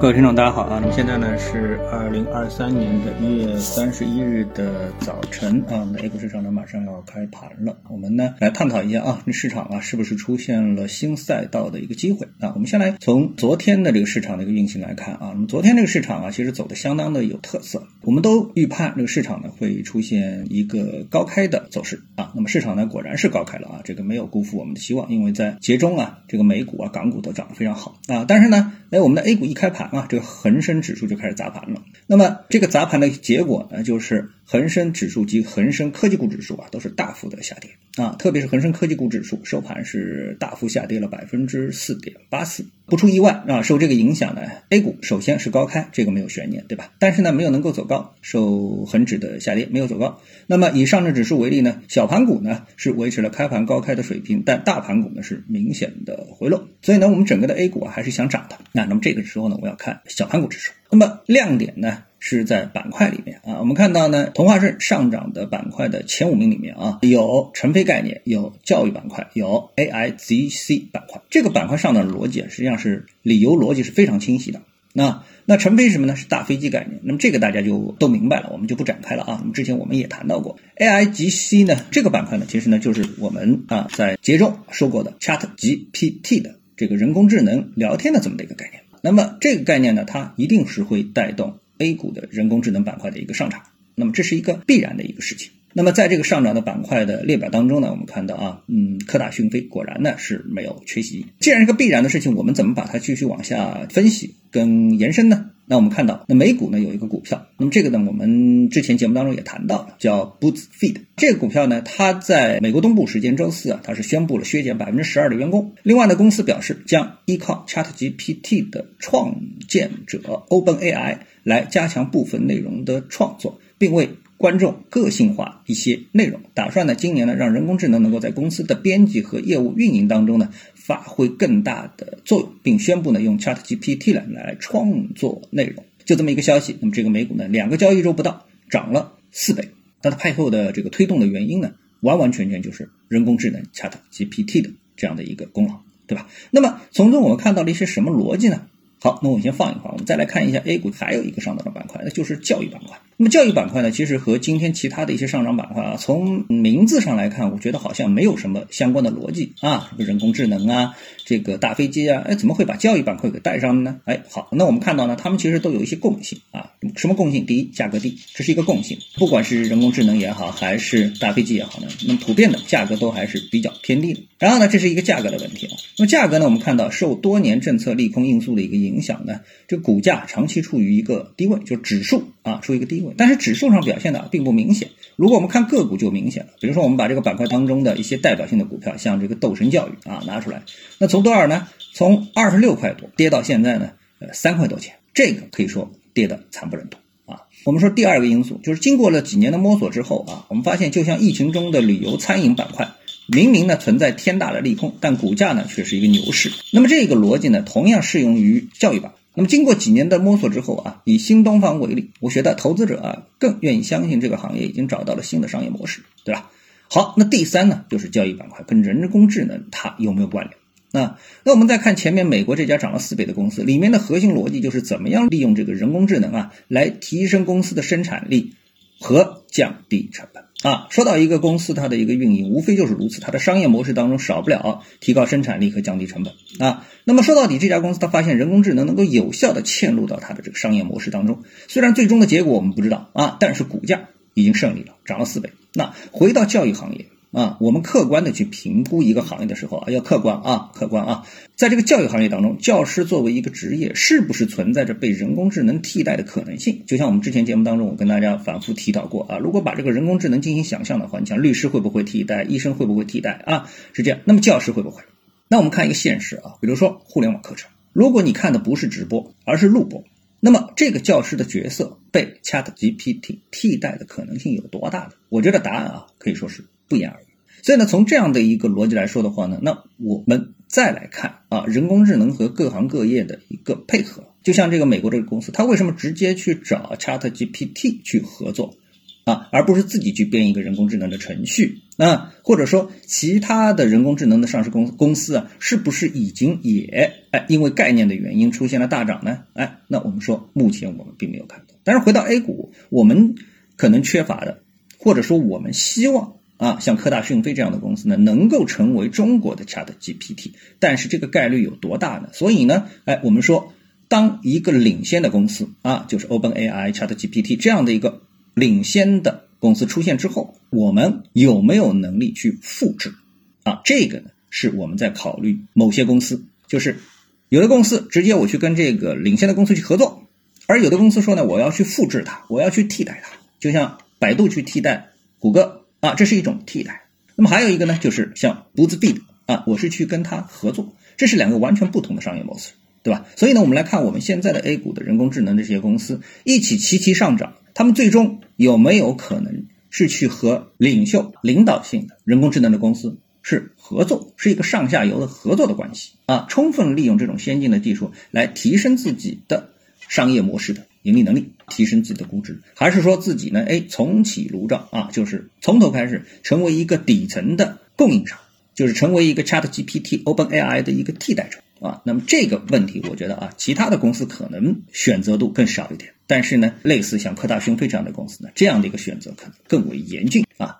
各位听众，大家好啊！那么现在呢是二零二三年的一月三十一日的早晨啊，我们的 A 股市场呢马上要开盘了。我们呢来探讨一下啊，这市场啊是不是出现了新赛道的一个机会啊？我们先来从昨天的这个市场的一个运行来看啊，那么昨天这个市场啊其实走的相当的有特色，我们都预判这个市场呢会出现一个高开的走势啊。那么市场呢果然是高开了啊，这个没有辜负我们的希望，因为在节中啊，这个美股啊、港股都涨得非常好啊。但是呢，哎，我们的 A 股一开盘。啊，这个恒生指数就开始砸盘了。那么这个砸盘的结果呢，就是恒生指数及恒生科技股指数啊，都是大幅的下跌啊。特别是恒生科技股指数收盘是大幅下跌了百分之四点八四。不出意外啊，受这个影响呢，A 股首先是高开，这个没有悬念，对吧？但是呢，没有能够走高，受恒指的下跌没有走高。那么以上证指数为例呢，小盘股呢是维持了开盘高开的水平，但大盘股呢是明显的回落。所以呢，我们整个的 A 股啊还是想涨的。那那么这个时候呢，我要看小盘股指数。那么亮点呢？是在板块里面啊，我们看到呢，同花顺上涨的板块的前五名里面啊，有成飞概念，有教育板块，有 AIGC 板块。这个板块上涨的逻辑啊，实际上是理由逻辑是非常清晰的。那那成飞什么呢？是大飞机概念。那么这个大家就都明白了，我们就不展开了啊。那么之前我们也谈到过 AIGC 呢，这个板块呢，其实呢就是我们啊在节中说过的 ChatGPT 的这个人工智能聊天的这么的一个概念。那么这个概念呢，它一定是会带动。A 股的人工智能板块的一个上涨，那么这是一个必然的一个事情。那么在这个上涨的板块的列表当中呢，我们看到啊，嗯，科大讯飞果然呢是没有缺席。既然是个必然的事情，我们怎么把它继续往下分析跟延伸呢？那我们看到，那美股呢有一个股票，那么这个呢我们之前节目当中也谈到了，叫 Boots Feed。这个股票呢，它在美国东部时间周四啊，它是宣布了削减百分之十二的员工。另外呢，公司表示将依靠 ChatGPT 的创建者 OpenAI 来加强部分内容的创作，并为观众个性化一些内容，打算呢今年呢让人工智能能够在公司的编辑和业务运营当中呢发挥更大的作用，并宣布呢用 ChatGPT 来来创作内容，就这么一个消息。那么这个美股呢两个交易周不到涨了四倍，那它背后的这个推动的原因呢完完全全就是人工智能 ChatGPT 的这样的一个功劳，对吧？那么从中我们看到了一些什么逻辑呢？好，那我们先放一放，我们再来看一下 A 股还有一个上涨的板块，那就是教育板块。那么教育板块呢，其实和今天其他的一些上涨板块啊，从名字上来看，我觉得好像没有什么相关的逻辑啊，人工智能啊，这个大飞机啊，哎，怎么会把教育板块给带上呢？哎，好，那我们看到呢，他们其实都有一些共性啊，什么共性？第一，价格低，这是一个共性，不管是人工智能也好，还是大飞机也好呢，那么普遍的价格都还是比较偏低的。然后呢，这是一个价格的问题啊。那么价格呢，我们看到受多年政策利空因素的一个影响呢，这股价长期处于一个低位，就指数啊处于一个低位，但是指数上表现的并不明显。如果我们看个股就明显了，比如说我们把这个板块当中的一些代表性的股票，像这个斗神教育啊拿出来，那从多少呢？从二十六块多跌到现在呢，呃三块多钱，这个可以说跌得惨不忍睹啊。我们说第二个因素就是经过了几年的摸索之后啊，我们发现就像疫情中的旅游餐饮板块，明明呢存在天大的利空，但股价呢却是一个牛市。那么这个逻辑呢，同样适用于教育板。那么经过几年的摸索之后啊，以新东方为例，我觉得投资者啊更愿意相信这个行业已经找到了新的商业模式，对吧？好，那第三呢，就是交易板块跟人工智能它有没有关联？那那我们再看前面美国这家涨了四倍的公司，里面的核心逻辑就是怎么样利用这个人工智能啊，来提升公司的生产力和降低成本。啊，说到一个公司它的一个运营，无非就是如此，它的商业模式当中少不了提高生产力和降低成本啊。那么说到底，这家公司它发现人工智能能够有效的嵌入到它的这个商业模式当中，虽然最终的结果我们不知道啊，但是股价已经胜利了，涨了四倍。那回到教育行业。啊，我们客观的去评估一个行业的时候啊，要客观啊，客观啊，在这个教育行业当中，教师作为一个职业，是不是存在着被人工智能替代的可能性？就像我们之前节目当中，我跟大家反复提到过啊，如果把这个人工智能进行想象的话，你像律师会不会替代，医生会不会替代啊？是这样，那么教师会不会？那我们看一个现实啊，比如说互联网课程，如果你看的不是直播，而是录播，那么这个教师的角色被 ChatGPT 替代的可能性有多大呢？我觉得答案啊，可以说是。不言而喻。所以呢，从这样的一个逻辑来说的话呢，那我们再来看啊，人工智能和各行各业的一个配合，就像这个美国这个公司，它为什么直接去找 ChatGPT 去合作？啊，而不是自己去编一个人工智能的程序啊，或者说其他的人工智能的上市公司公司啊，是不是已经也哎因为概念的原因出现了大涨呢？哎，那我们说目前我们并没有看到。但是回到 A 股，我们可能缺乏的，或者说我们希望啊，像科大讯飞这样的公司呢，能够成为中国的 Chat GPT，但是这个概率有多大呢？所以呢，哎，我们说当一个领先的公司啊，就是 OpenAI、Chat GPT 这样的一个。领先的公司出现之后，我们有没有能力去复制？啊，这个呢是我们在考虑某些公司，就是有的公司直接我去跟这个领先的公司去合作，而有的公司说呢，我要去复制它，我要去替代它，就像百度去替代谷歌啊，这是一种替代。那么还有一个呢，就是像 BuzzFeed 啊，我是去跟他合作，这是两个完全不同的商业模式，对吧？所以呢，我们来看我们现在的 A 股的人工智能这些公司一起齐齐上涨。他们最终有没有可能是去和领袖、领导性的人工智能的公司是合作，是一个上下游的合作的关系啊？充分利用这种先进的技术来提升自己的商业模式的盈利能力，提升自己的估值，还是说自己呢？哎，重启炉灶啊，就是从头开始成为一个底层的供应商，就是成为一个 Chat GPT、OpenAI 的一个替代者。啊，那么这个问题，我觉得啊，其他的公司可能选择度更少一点，但是呢，类似像科大讯飞这样的公司呢，这样的一个选择可能更为严峻啊。